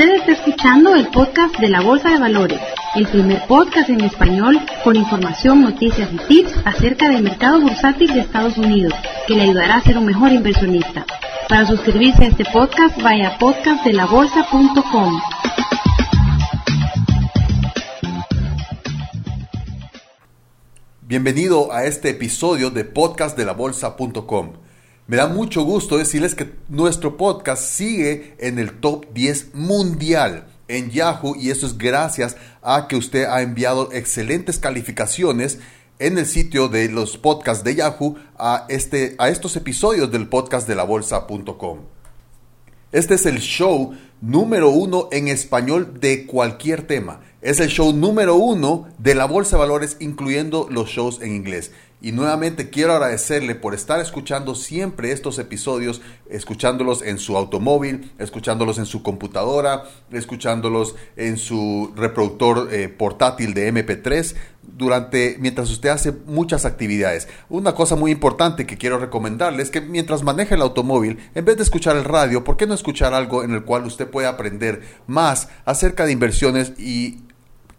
Usted está escuchando el podcast de la Bolsa de Valores, el primer podcast en español con información, noticias y tips acerca del mercado bursátil de Estados Unidos, que le ayudará a ser un mejor inversionista. Para suscribirse a este podcast, vaya a podcastdelabolsa.com. Bienvenido a este episodio de podcastdelabolsa.com. Me da mucho gusto decirles que nuestro podcast sigue en el top 10 mundial en Yahoo y eso es gracias a que usted ha enviado excelentes calificaciones en el sitio de los podcasts de Yahoo a, este, a estos episodios del podcast de la bolsa.com. Este es el show número uno en español de cualquier tema. Es el show número uno de la Bolsa de Valores, incluyendo los shows en inglés. Y nuevamente quiero agradecerle por estar escuchando siempre estos episodios, escuchándolos en su automóvil, escuchándolos en su computadora, escuchándolos en su reproductor eh, portátil de MP3 durante mientras usted hace muchas actividades. Una cosa muy importante que quiero recomendarle es que mientras maneja el automóvil, en vez de escuchar el radio, ¿por qué no escuchar algo en el cual usted puede aprender más acerca de inversiones y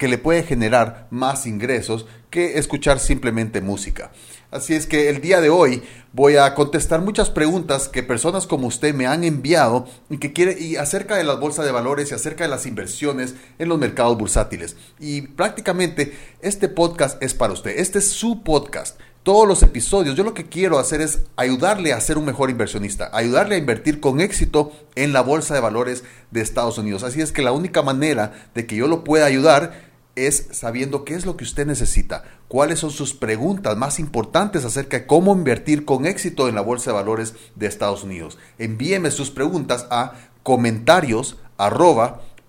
que le puede generar más ingresos que escuchar simplemente música. Así es que el día de hoy voy a contestar muchas preguntas que personas como usted me han enviado y que quiere y acerca de las bolsas de valores y acerca de las inversiones en los mercados bursátiles. Y prácticamente este podcast es para usted. Este es su podcast todos los episodios, yo lo que quiero hacer es ayudarle a ser un mejor inversionista, ayudarle a invertir con éxito en la bolsa de valores de Estados Unidos. Así es que la única manera de que yo lo pueda ayudar es sabiendo qué es lo que usted necesita, cuáles son sus preguntas más importantes acerca de cómo invertir con éxito en la Bolsa de Valores de Estados Unidos. Envíeme sus preguntas a comentarios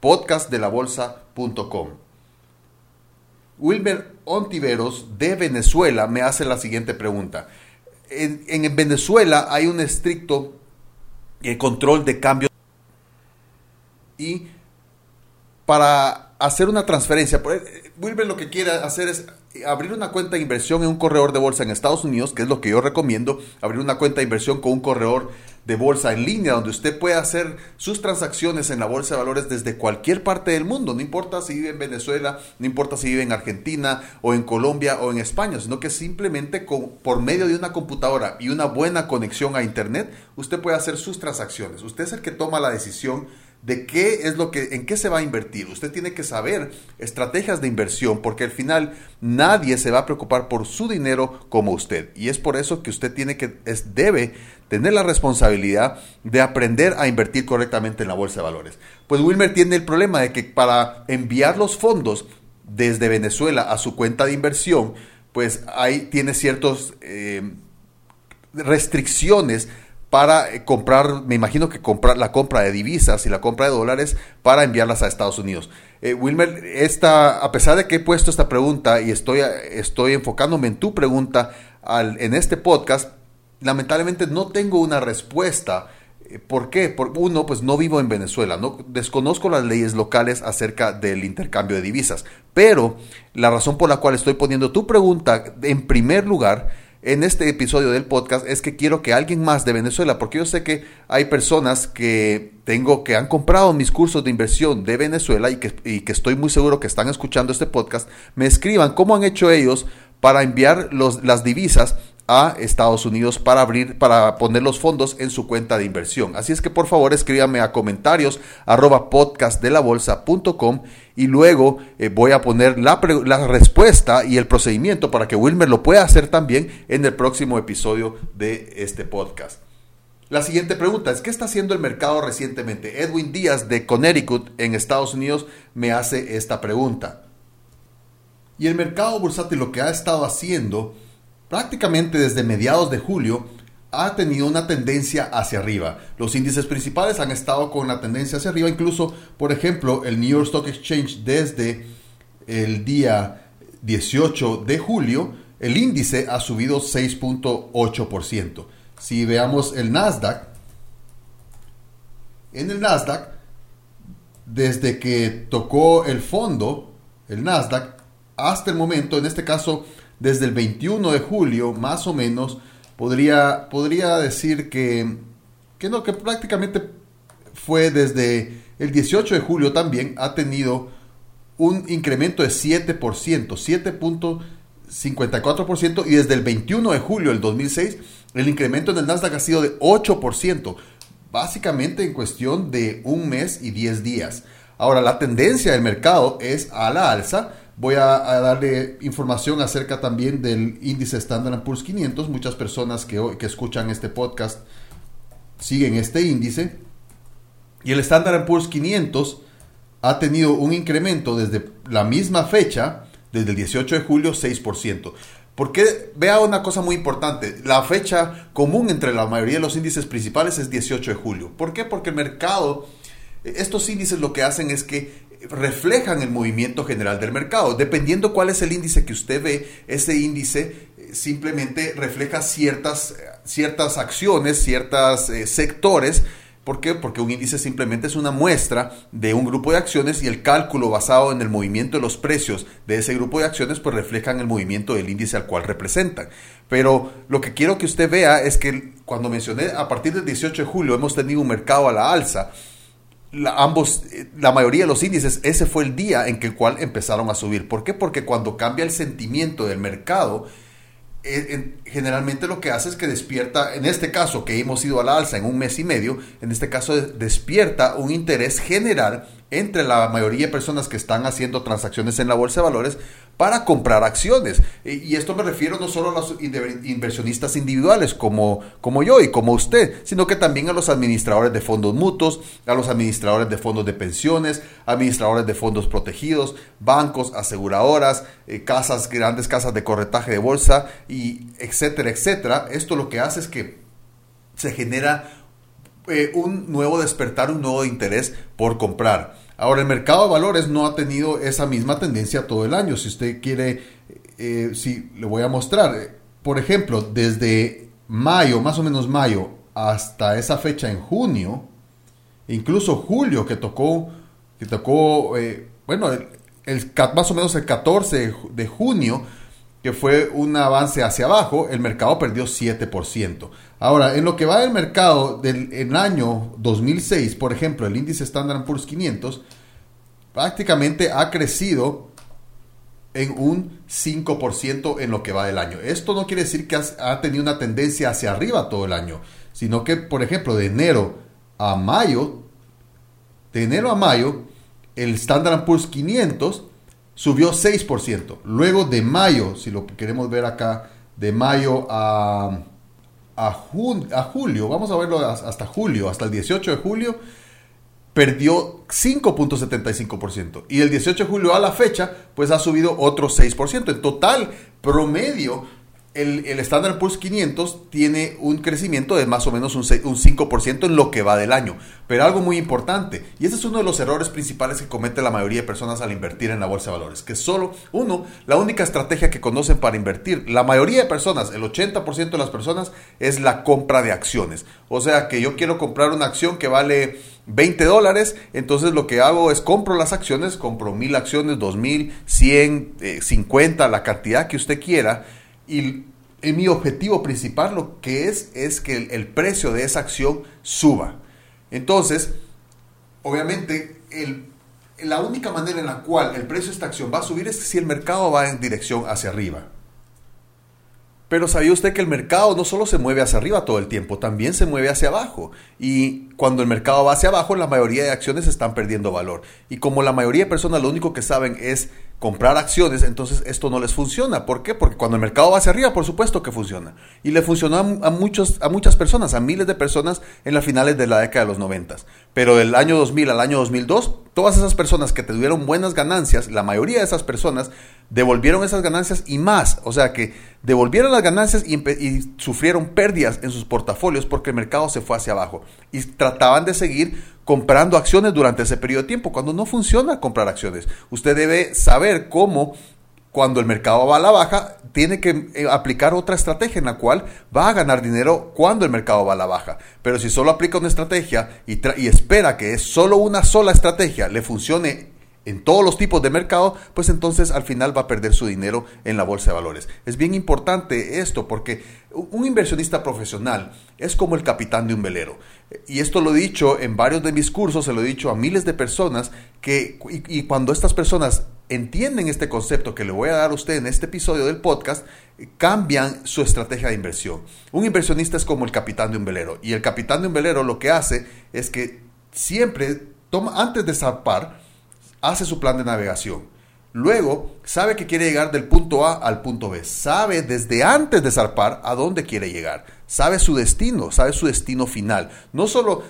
podcastdelabolsa.com. Wilmer Ontiveros de Venezuela me hace la siguiente pregunta. En, en Venezuela hay un estricto eh, control de cambio y para hacer una transferencia. Eh, Wilber lo que quiere hacer es abrir una cuenta de inversión en un corredor de bolsa en Estados Unidos, que es lo que yo recomiendo, abrir una cuenta de inversión con un corredor de bolsa en línea, donde usted puede hacer sus transacciones en la bolsa de valores desde cualquier parte del mundo, no importa si vive en Venezuela, no importa si vive en Argentina o en Colombia o en España, sino que simplemente con, por medio de una computadora y una buena conexión a Internet, usted puede hacer sus transacciones. Usted es el que toma la decisión de qué es lo que, en qué se va a invertir. Usted tiene que saber estrategias de inversión porque al final nadie se va a preocupar por su dinero como usted. Y es por eso que usted tiene que, es, debe tener la responsabilidad de aprender a invertir correctamente en la bolsa de valores. Pues Wilmer tiene el problema de que para enviar los fondos desde Venezuela a su cuenta de inversión, pues ahí tiene ciertas eh, restricciones para eh, comprar, me imagino que comprar la compra de divisas y la compra de dólares para enviarlas a Estados Unidos. Eh, Wilmer, esta, a pesar de que he puesto esta pregunta y estoy, estoy enfocándome en tu pregunta al, en este podcast, lamentablemente no tengo una respuesta. Eh, ¿Por qué? Por, uno, pues no vivo en Venezuela, no desconozco las leyes locales acerca del intercambio de divisas, pero la razón por la cual estoy poniendo tu pregunta en primer lugar en este episodio del podcast es que quiero que alguien más de Venezuela, porque yo sé que hay personas que tengo que han comprado mis cursos de inversión de Venezuela y que, y que estoy muy seguro que están escuchando este podcast, me escriban cómo han hecho ellos para enviar los, las divisas a Estados Unidos para abrir, para poner los fondos en su cuenta de inversión. Así es que por favor escríbame a comentarios arroba podcastdelabolsa.com y luego eh, voy a poner la, la respuesta y el procedimiento para que Wilmer lo pueda hacer también en el próximo episodio de este podcast. La siguiente pregunta es, ¿qué está haciendo el mercado recientemente? Edwin Díaz de Connecticut en Estados Unidos me hace esta pregunta. Y el mercado bursátil lo que ha estado haciendo prácticamente desde mediados de julio ha tenido una tendencia hacia arriba. Los índices principales han estado con la tendencia hacia arriba, incluso, por ejemplo, el New York Stock Exchange desde el día 18 de julio, el índice ha subido 6.8%. Si veamos el Nasdaq, en el Nasdaq, desde que tocó el fondo, el Nasdaq, hasta el momento, en este caso desde el 21 de julio, más o menos, podría, podría decir que, que no, que prácticamente fue desde el 18 de julio también ha tenido un incremento de 7%, 7.54% y desde el 21 de julio del 2006 el incremento en el Nasdaq ha sido de 8%, básicamente en cuestión de un mes y 10 días. Ahora, la tendencia del mercado es a la alza. Voy a, darle información acerca también del índice Standard Poor's 500. Muchas personas que, que escuchan este podcast siguen este índice. Y el Standard Poor's 500 ha tenido un incremento desde la misma fecha, desde el 18 de julio, 6%. Porque vea una cosa muy importante, la fecha común entre la mayoría de los índices principales es 18 de julio. ¿Por qué? Porque el mercado, estos índices lo que hacen es que reflejan el movimiento general del mercado. Dependiendo cuál es el índice que usted ve, ese índice eh, simplemente refleja ciertas, ciertas acciones, ciertos eh, sectores ¿Por qué? Porque un índice simplemente es una muestra de un grupo de acciones y el cálculo basado en el movimiento de los precios de ese grupo de acciones pues reflejan el movimiento del índice al cual representan. Pero lo que quiero que usted vea es que cuando mencioné a partir del 18 de julio hemos tenido un mercado a la alza, la, ambos, la mayoría de los índices, ese fue el día en que el cual empezaron a subir. ¿Por qué? Porque cuando cambia el sentimiento del mercado, eh, generalmente lo que hace es que despierta, en este caso que hemos ido a la alza en un mes y medio, en este caso despierta un interés general entre la mayoría de personas que están haciendo transacciones en la bolsa de valores para comprar acciones. Y esto me refiero no solo a los inversionistas individuales como, como yo y como usted, sino que también a los administradores de fondos mutuos, a los administradores de fondos de pensiones, administradores de fondos protegidos, bancos, aseguradoras, eh, casas, grandes casas de corretaje de bolsa, y etcétera, etcétera. Esto lo que hace es que se genera eh, un nuevo despertar, un nuevo interés por comprar. Ahora, el mercado de valores no ha tenido esa misma tendencia todo el año. Si usted quiere, eh, si le voy a mostrar, por ejemplo, desde mayo, más o menos mayo, hasta esa fecha en junio, incluso julio que tocó, que tocó, eh, bueno, el, más o menos el 14 de junio, que fue un avance hacia abajo, el mercado perdió 7%. Ahora, en lo que va del mercado del año 2006, por ejemplo, el índice Standard Poor's 500 prácticamente ha crecido en un 5% en lo que va del año. Esto no quiere decir que ha tenido una tendencia hacia arriba todo el año, sino que, por ejemplo, de enero a mayo, de enero a mayo, el Standard Poor's 500 subió 6%. Luego de mayo, si lo queremos ver acá, de mayo a, a, julio, vamos a verlo hasta julio, hasta el 18 de julio, perdió 5.75%. Y el 18 de julio a la fecha, pues ha subido otro 6%. En total, promedio, el, el Standard Poor's 500 tiene un crecimiento de más o menos un, un 5% en lo que va del año. Pero algo muy importante, y ese es uno de los errores principales que comete la mayoría de personas al invertir en la bolsa de valores, que solo uno, la única estrategia que conocen para invertir, la mayoría de personas, el 80% de las personas, es la compra de acciones. O sea que yo quiero comprar una acción que vale 20 dólares, entonces lo que hago es compro las acciones, compro mil acciones, dos mil, 100, 50, la cantidad que usted quiera y, mi objetivo principal lo que es es que el, precio de esa acción suba. Entonces, obviamente, la única manera en la cual el precio de esta acción va a subir es si el mercado va en dirección hacia arriba. Pero sabía usted que el mercado no solo se mueve hacia arriba todo el tiempo, también se mueve hacia abajo. Y cuando el mercado va hacia abajo, la mayoría de acciones están perdiendo valor. Y como la mayoría de personas lo único que saben es comprar acciones, entonces esto no les funciona. ¿Por qué? Porque cuando el mercado va hacia arriba, por supuesto que funciona. Y le funcionó a, muchos, a muchas personas, a miles de personas en las finales de la década de los 90. Pero del año 2000 al año 2002, todas esas personas que tuvieron buenas ganancias, la mayoría de esas personas devolvieron esas ganancias y más. O sea que devolvieron las ganancias y, sufrieron pérdidas en sus portafolios porque el mercado se fue hacia abajo. Y trataban de seguir comprando acciones durante ese periodo de tiempo, cuando no funciona comprar acciones. Usted debe saber cómo cuando el mercado va a la baja, tiene que eh, aplicar otra estrategia en la cual va a ganar dinero cuando el mercado va a la baja. Pero si solo aplica una estrategia y, y espera que es solo una sola estrategia le funcione en todos los tipos de mercado, pues entonces al final va a perder su dinero en la bolsa de valores. Es bien importante esto porque un inversionista profesional es como el capitán de un velero. Y esto lo he dicho en varios de mis cursos, se lo he dicho a miles de personas que y, cuando estas personas entienden este concepto que le voy a dar a usted en este episodio del podcast, cambian su estrategia de inversión. Un inversionista es como el capitán de un velero y el capitán de un velero lo que hace es que siempre toma antes de zarpar hace su plan de navegación. Luego, sabe que quiere llegar del punto A al punto B. Sabe desde antes de zarpar a dónde quiere llegar. Sabe su destino, sabe su destino final. No solo,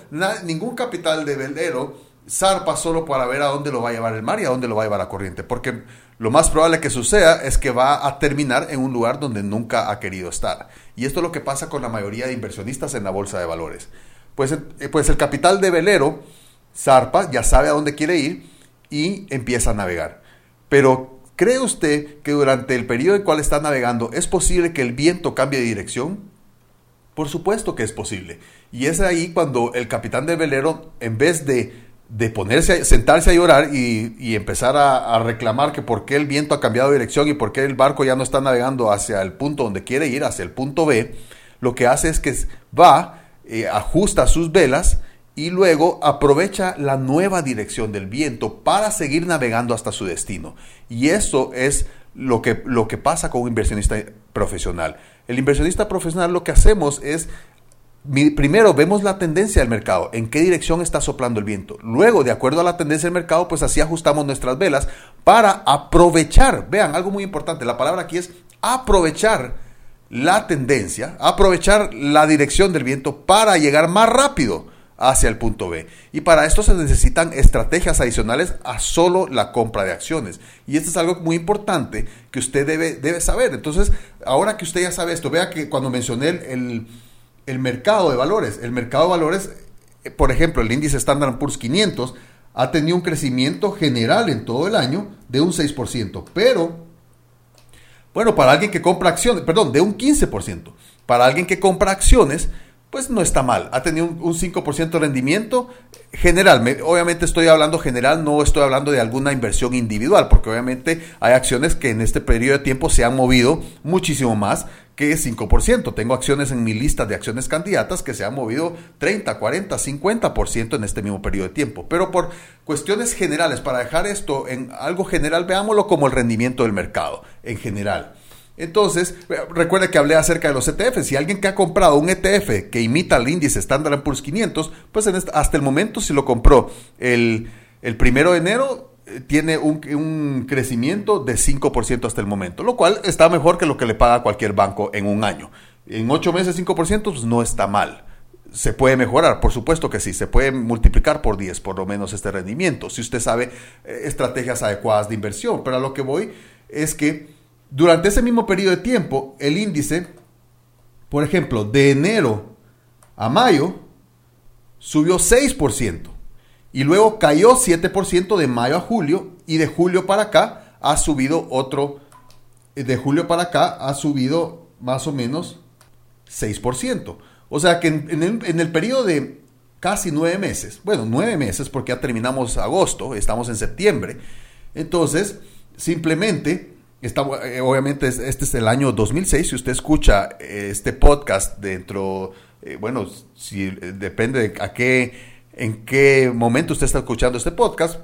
ningún capital de velero zarpa solo para ver a dónde lo va a llevar el mar y a dónde lo va a llevar la corriente. Porque lo más probable que suceda es que va a terminar en un lugar donde nunca ha querido estar. Y esto es lo que pasa con la mayoría de inversionistas en la bolsa de valores. Pues, eh, pues el capital de velero zarpa, ya sabe a dónde quiere ir y empieza a navegar. Pero, ¿cree usted que durante el periodo en el cual está navegando es posible que el viento cambie de dirección? Por supuesto que es posible. Y es ahí cuando el capitán del velero, en vez de, de ponerse, sentarse a llorar y, empezar a, reclamar que por qué el viento ha cambiado de dirección y por qué el barco ya no está navegando hacia el punto donde quiere ir, hacia el punto B, lo que hace es que va, eh, ajusta sus velas y luego aprovecha la nueva dirección del viento para seguir navegando hasta su destino. Y eso es lo que, lo que pasa con un inversionista profesional. El inversionista profesional lo que hacemos es, primero vemos la tendencia del mercado, en qué dirección está soplando el viento. Luego, de acuerdo a la tendencia del mercado, pues así ajustamos nuestras velas para aprovechar. Vean, algo muy importante, la palabra aquí es aprovechar la tendencia, aprovechar la dirección del viento para llegar más rápido hacia el punto B. Y para esto se necesitan estrategias adicionales a solo la compra de acciones. Y esto es algo muy importante que usted debe, debe saber. Entonces, ahora que usted ya sabe esto, vea que cuando mencioné el, el mercado de valores, el mercado de valores, eh, por ejemplo, el índice Standard Poor's 500 ha tenido un crecimiento general en todo el año de un 6%, pero, bueno, para alguien que compra acciones, perdón, de un 15%, para alguien que compra acciones, pues no está mal. Ha tenido un, 5% de rendimiento general. obviamente estoy hablando general, no estoy hablando de alguna inversión individual, porque obviamente hay acciones que en este periodo de tiempo se han movido muchísimo más que 5%. Tengo acciones en mi lista de acciones candidatas que se han movido 30, 40, 50% en este mismo periodo de tiempo. Pero por cuestiones generales, para dejar esto en algo general, veámoslo como el rendimiento del mercado en general. Entonces, recuerde que hablé acerca de los ETFs. Si alguien que ha comprado un ETF que imita el índice Standard Poor's 500, pues hasta el momento si lo compró el, primero de enero, eh, tiene un, crecimiento de 5% hasta el momento, lo cual está mejor que lo que le paga cualquier banco en un año. En 8 meses 5% pues no está mal. Se puede mejorar, por supuesto que sí, se puede multiplicar por 10 por lo menos este rendimiento, si usted sabe eh, estrategias adecuadas de inversión. Pero a lo que voy es que durante ese mismo periodo de tiempo, el índice, por ejemplo, de enero a mayo, subió 6%. Y luego cayó 7% de mayo a julio. Y de julio para acá ha subido otro. De julio para acá ha subido más o menos 6%. O sea que en, el, en el periodo de casi nueve meses, bueno, nueve meses porque ya terminamos agosto, estamos en septiembre. Entonces, simplemente eh, obviamente este es el año 2006. Si usted escucha eh, este podcast dentro, eh, bueno, si depende de a qué, en qué momento usted está escuchando este podcast,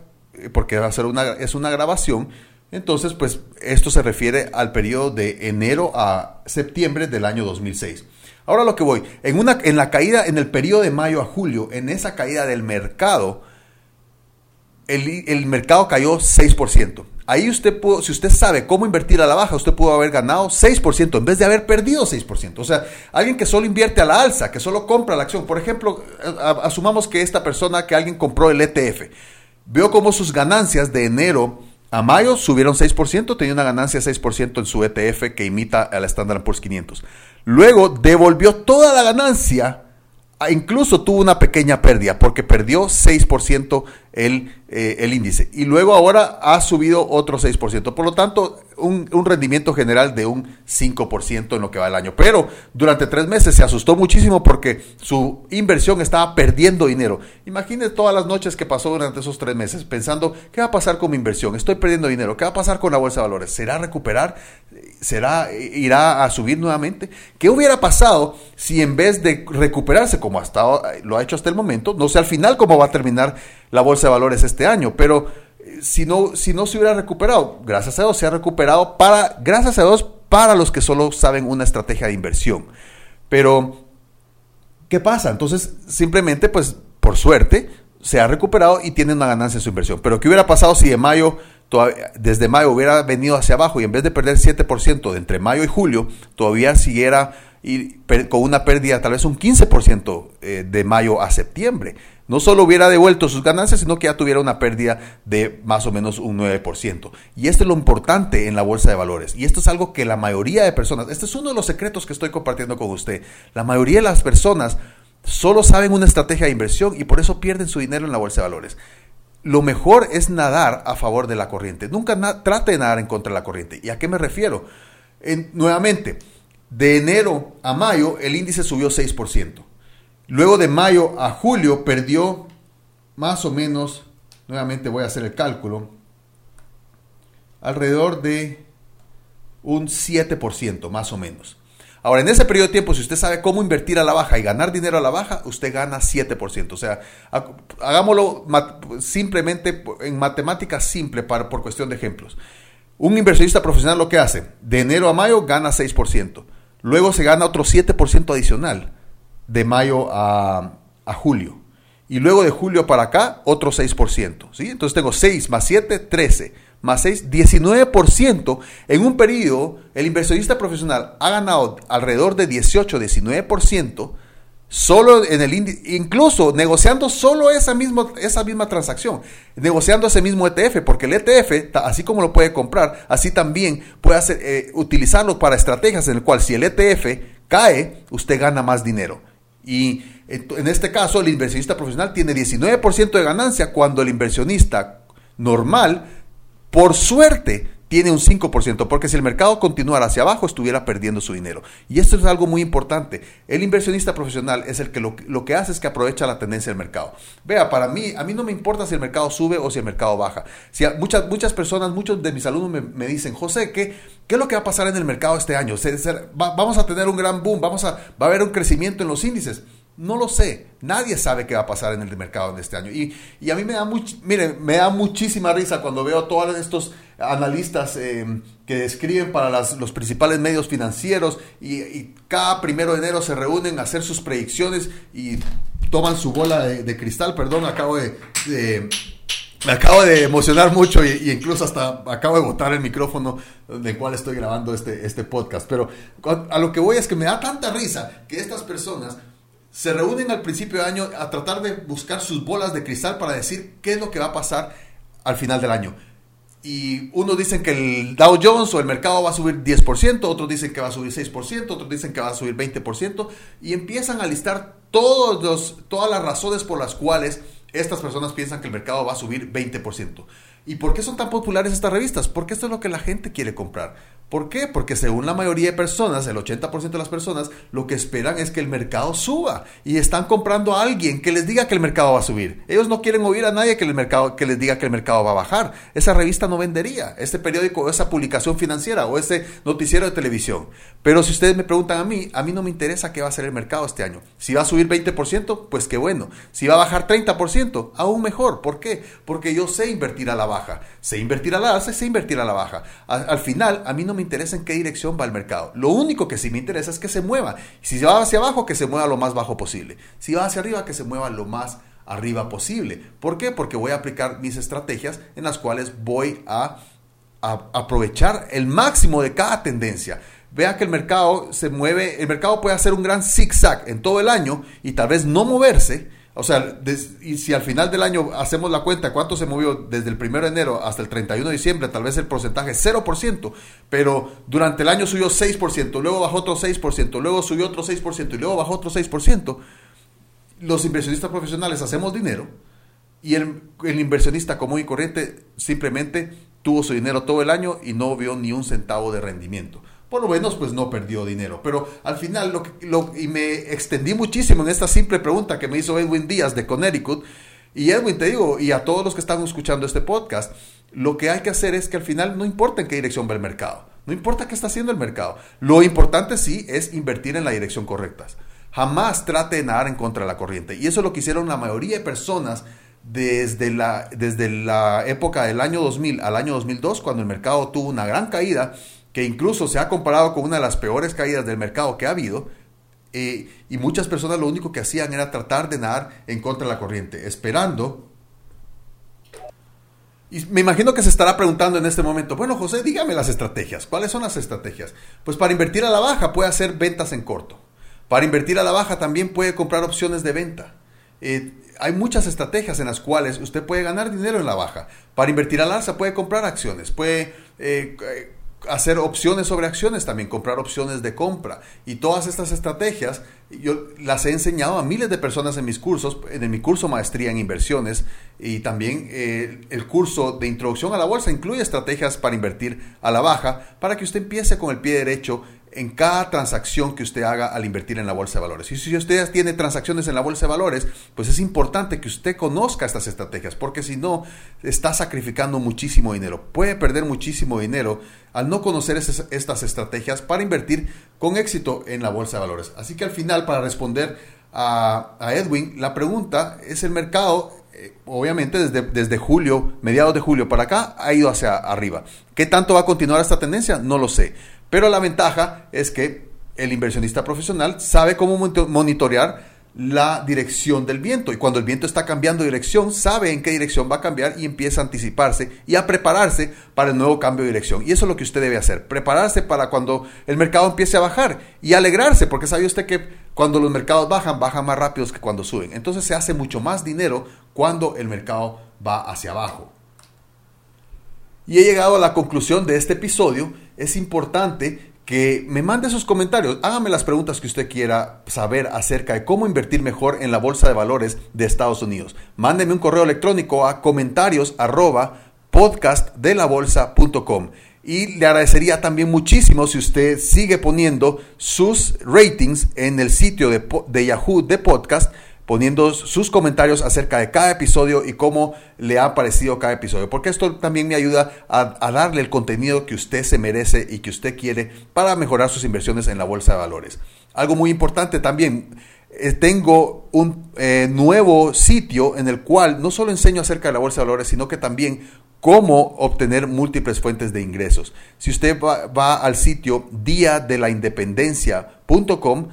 porque va a ser una, es una grabación. Entonces, pues esto se refiere al periodo de enero a septiembre del año 2006. Ahora lo que voy, en, una, en la caída, en el periodo de mayo a julio, en esa caída del mercado, el, el mercado cayó 6%. Ahí usted pudo, si usted sabe cómo invertir a la baja, usted pudo haber ganado 6% en vez de haber perdido 6%. O sea, alguien que solo invierte a la alza, que solo compra la acción. Por ejemplo, asumamos que esta persona, que alguien compró el ETF, vio cómo sus ganancias de enero a mayo subieron 6%, tenía una ganancia de 6% en su ETF que imita a la Standard Poor's 500. Luego devolvió toda la ganancia, incluso tuvo una pequeña pérdida porque perdió 6% el, eh, el, índice. Y luego ahora ha subido otro 6%. Por lo tanto, un, un, rendimiento general de un 5% en lo que va el año. Pero durante tres meses se asustó muchísimo porque su inversión estaba perdiendo dinero. Imagine todas las noches que pasó durante esos tres meses pensando, ¿qué va a pasar con mi inversión? Estoy perdiendo dinero. ¿Qué va a pasar con la bolsa de valores? ¿Será recuperar? ¿Será, irá a subir nuevamente? ¿Qué hubiera pasado si en vez de recuperarse como hasta lo ha hecho hasta el momento, no sé al final cómo va a terminar la bolsa de valores este año, pero eh, si no, si no se hubiera recuperado, gracias a Dios se ha recuperado para, gracias a Dios, para los que solo saben una estrategia de inversión. Pero, ¿qué pasa? Entonces, simplemente, pues, por suerte, se ha recuperado y tiene una ganancia en su inversión. Pero, ¿qué hubiera pasado si de mayo, desde mayo hubiera venido hacia abajo y en vez de perder 7% de entre mayo y julio, todavía siguiera y con una pérdida tal vez un 15% eh, de mayo a septiembre. No solo hubiera devuelto sus ganancias, sino que ya tuviera una pérdida de más o menos un 9%. Y esto es lo importante en la bolsa de valores. Y esto es algo que la mayoría de personas, este es uno de los secretos que estoy compartiendo con usted, la mayoría de las personas solo saben una estrategia de inversión y por eso pierden su dinero en la bolsa de valores. Lo mejor es nadar a favor de la corriente. Nunca trate de nadar en contra de la corriente. ¿Y a qué me refiero? nuevamente, de enero a mayo el índice subió 6%. Luego de mayo a julio perdió más o menos, nuevamente voy a hacer el cálculo, alrededor de un 7% más o menos. Ahora, en ese periodo de tiempo, si usted sabe cómo invertir a la baja y ganar dinero a la baja, usted gana 7%. O sea, hagámoslo simplemente en matemáticas simple para, por cuestión de ejemplos. Un inversionista profesional lo que hace, de enero a mayo gana 6%. Luego se gana otro 7% adicional de mayo a, julio. Y luego de julio para acá, otro 6%. ¿sí? Entonces tengo 6 más 7, 13. Más 6, 19%. En un periodo, el inversionista profesional ha ganado alrededor de 18, 19%. Solo en el índice, incluso negociando solo esa, misma esa misma transacción, negociando ese mismo ETF, porque el ETF, así como lo puede comprar, así también puede hacer, eh, utilizarlo para estrategias en el cual si el ETF cae, usted gana más dinero. Y en este caso, el inversionista profesional tiene 19% de ganancia cuando el inversionista normal, por suerte, tiene un 5%, porque si el mercado continuara hacia abajo, estuviera perdiendo su dinero. Y esto es algo muy importante. El inversionista profesional es el que lo, que hace es que aprovecha la tendencia del mercado. Vea, para mí, a mí no me importa si el mercado sube o si el mercado baja. Si muchas, muchas personas, muchos de mis alumnos me, dicen, José, ¿qué, ¿qué, es lo que va a pasar en el mercado este año? vamos a tener un gran boom, vamos a, va a haber un crecimiento en los índices. No lo sé. Nadie sabe qué va a pasar en el mercado en este año. Y, a mí me da, miren, me da muchísima risa cuando veo a todos estos analistas eh, que escriben para los principales medios financieros y, cada primero de enero se reúnen a hacer sus predicciones y toman su bola de, cristal. Perdón, acabo de, me acabo de emocionar mucho y, incluso hasta acabo de botar el micrófono del cual estoy grabando este, este podcast. Pero a lo que voy es que me da tanta risa que estas personas se reúnen al principio de año a tratar de buscar sus bolas de cristal para decir qué es lo que va a pasar al final del año. Y unos dicen que el Dow Jones o el mercado va a subir 10%, otros dicen que va a subir 6%, otros dicen que va a subir 20%, y empiezan a listar todos los, todas las razones por las cuales estas personas piensan que el mercado va a subir 20%. ¿Y por qué son tan populares estas revistas? Porque esto es lo que la gente quiere comprar. ¿Por qué? Porque según la mayoría de personas, el 80% de las personas, lo que esperan es que el mercado suba y están comprando a alguien que les diga que el mercado va a subir. Ellos no quieren oír a nadie que, el mercado, que les diga que el mercado va a bajar. Esa revista no vendería, este periódico o esa publicación financiera o ese noticiero de televisión. Pero si ustedes me preguntan a mí, a mí no me interesa qué va a ser el mercado este año. Si va a subir 20%, pues qué bueno. Si va a bajar 30%, aún mejor. ¿Por qué? Porque yo sé invertir a la baja. Sé invertir a la alza sé invertir a la baja. al final, a mí no me interesa en qué dirección va el mercado. Lo único que sí me interesa es que se mueva. Si va hacia abajo, que se mueva lo más bajo posible. Si va hacia arriba, que se mueva lo más arriba posible. ¿Por qué? Porque voy a aplicar mis estrategias en las cuales voy a, a aprovechar el máximo de cada tendencia. Vea que el mercado se mueve, el mercado puede hacer un gran zigzag en todo el año y tal vez no moverse, o sea, y si al final del año hacemos la cuenta cuánto se movió desde el 1 de enero hasta el 31 de diciembre, tal vez el porcentaje es 0%, pero durante el año subió 6%, luego bajó otro 6%, luego subió otro 6% y luego bajó otro 6%. Los inversionistas profesionales hacemos dinero y el inversionista común y corriente simplemente tuvo su dinero todo el año y no vio ni un centavo de rendimiento por lo menos pues no perdió dinero. Pero al final, lo, lo, y me extendí muchísimo en esta simple pregunta que me hizo Edwin Díaz de Connecticut. Y Edwin, te digo, y a todos los que están escuchando este podcast, lo que hay que hacer es que al final no importa en qué dirección va el mercado, no importa qué está haciendo el mercado. Lo importante sí es invertir en la dirección correcta. Jamás trate de nadar en contra de la corriente. Y eso es lo que hicieron la mayoría de personas desde la, desde la época del año 2000 al año 2002, cuando el mercado tuvo una gran caída que incluso se ha comparado con una de las peores caídas del mercado que ha habido, eh, y muchas personas lo único que hacían era tratar de nadar en contra de la corriente, esperando. Y me imagino que se estará preguntando en este momento, bueno José, dígame las estrategias. ¿Cuáles son las estrategias? Pues para invertir a la baja puede hacer ventas en corto. Para invertir a la baja también puede comprar opciones de venta. Eh, hay muchas estrategias en las cuales usted puede ganar dinero en la baja. Para invertir al alza puede comprar acciones, puede eh, hacer opciones sobre acciones, también comprar opciones de compra. Y todas estas estrategias yo las he enseñado a miles de personas en mis cursos, en mi curso Maestría en Inversiones y también eh, el curso de Introducción a la Bolsa incluye estrategias para invertir a la baja para que usted empiece con el pie derecho en cada transacción que usted haga al invertir en la bolsa de valores. Y si usted tiene transacciones en la bolsa de valores, pues es importante que usted conozca estas estrategias, porque si no, está sacrificando muchísimo dinero. Puede perder muchísimo dinero al no conocer estas estrategias para invertir con éxito en la bolsa de valores. Así que al final, para responder a, Edwin, la pregunta es el mercado eh, obviamente desde, desde, julio, mediados de julio para acá, ha ido hacia arriba. ¿Qué tanto va a continuar esta tendencia? No lo sé. Pero la ventaja es que el inversionista profesional sabe cómo monitorear la dirección del viento. Y cuando el viento está cambiando de dirección sabe en qué dirección va a cambiar y empieza a anticiparse y a prepararse para el nuevo cambio de dirección. Y eso es lo que usted debe hacer prepararse para cuando el mercado empiece a bajar y alegrarse porque sabe usted que cuando los mercados bajan bajan más rápidos que cuando suben. Entonces se hace mucho más dinero cuando el mercado va hacia abajo. Y he llegado a la conclusión de este episodio es importante que me mande sus comentarios. Hágame las preguntas que usted quiera saber acerca de cómo invertir mejor en la bolsa de valores de Estados Unidos. Mándeme un correo electrónico a comentarios arroba. Y le agradecería también muchísimo si usted sigue poniendo sus ratings en el sitio de Yahoo de podcast poniendo sus comentarios acerca de cada episodio y cómo le ha parecido cada episodio, porque esto también me ayuda a, darle el contenido que usted se merece y que usted quiere para mejorar sus inversiones en la bolsa de valores. Algo muy importante también, eh, tengo un eh, nuevo sitio en el cual no solo enseño acerca de la bolsa de valores, sino que también cómo obtener múltiples fuentes de ingresos. Si usted va, al sitio diadelaindependencia.com,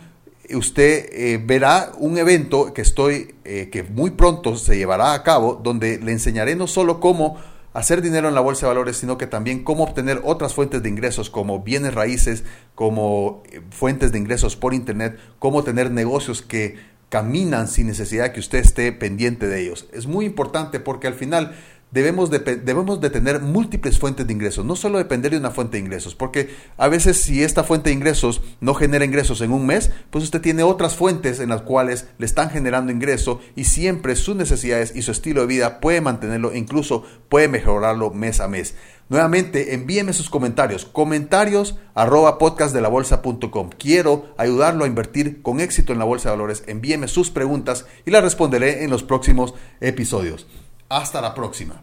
usted eh, verá un evento que estoy, eh, que muy pronto se llevará a cabo, donde le enseñaré no solo cómo hacer dinero en la bolsa de valores, sino que también cómo obtener otras fuentes de ingresos como bienes raíces, como eh, fuentes de ingresos por internet, cómo tener negocios que caminan sin necesidad que usted esté pendiente de ellos. Es muy importante porque al final debemos de, debemos de tener múltiples fuentes de ingresos, no solo depender de una fuente de ingresos, porque a veces si esta fuente de ingresos no genera ingresos en un mes, pues usted tiene otras fuentes en las cuales le están generando ingreso y siempre sus necesidades y su estilo de vida puede mantenerlo incluso puede mejorarlo mes a mes. Nuevamente, envíeme sus comentarios, comentarios arroba podcastdelabolsa.com. Quiero ayudarlo a invertir con éxito en la bolsa de valores. Envíeme sus preguntas y las responderé en los próximos episodios. Hasta la próxima.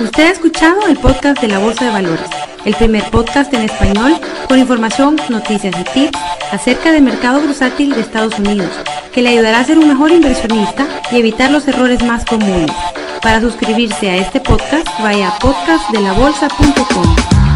Usted ha escuchado el podcast de la Bolsa de Valores, el primer podcast en español con información, noticias y tips acerca del mercado bursátil de Estados Unidos, que le ayudará a ser un mejor inversionista y evitar los errores más comunes. Para suscribirse a este podcast, vaya a podcastdelabolsa.com.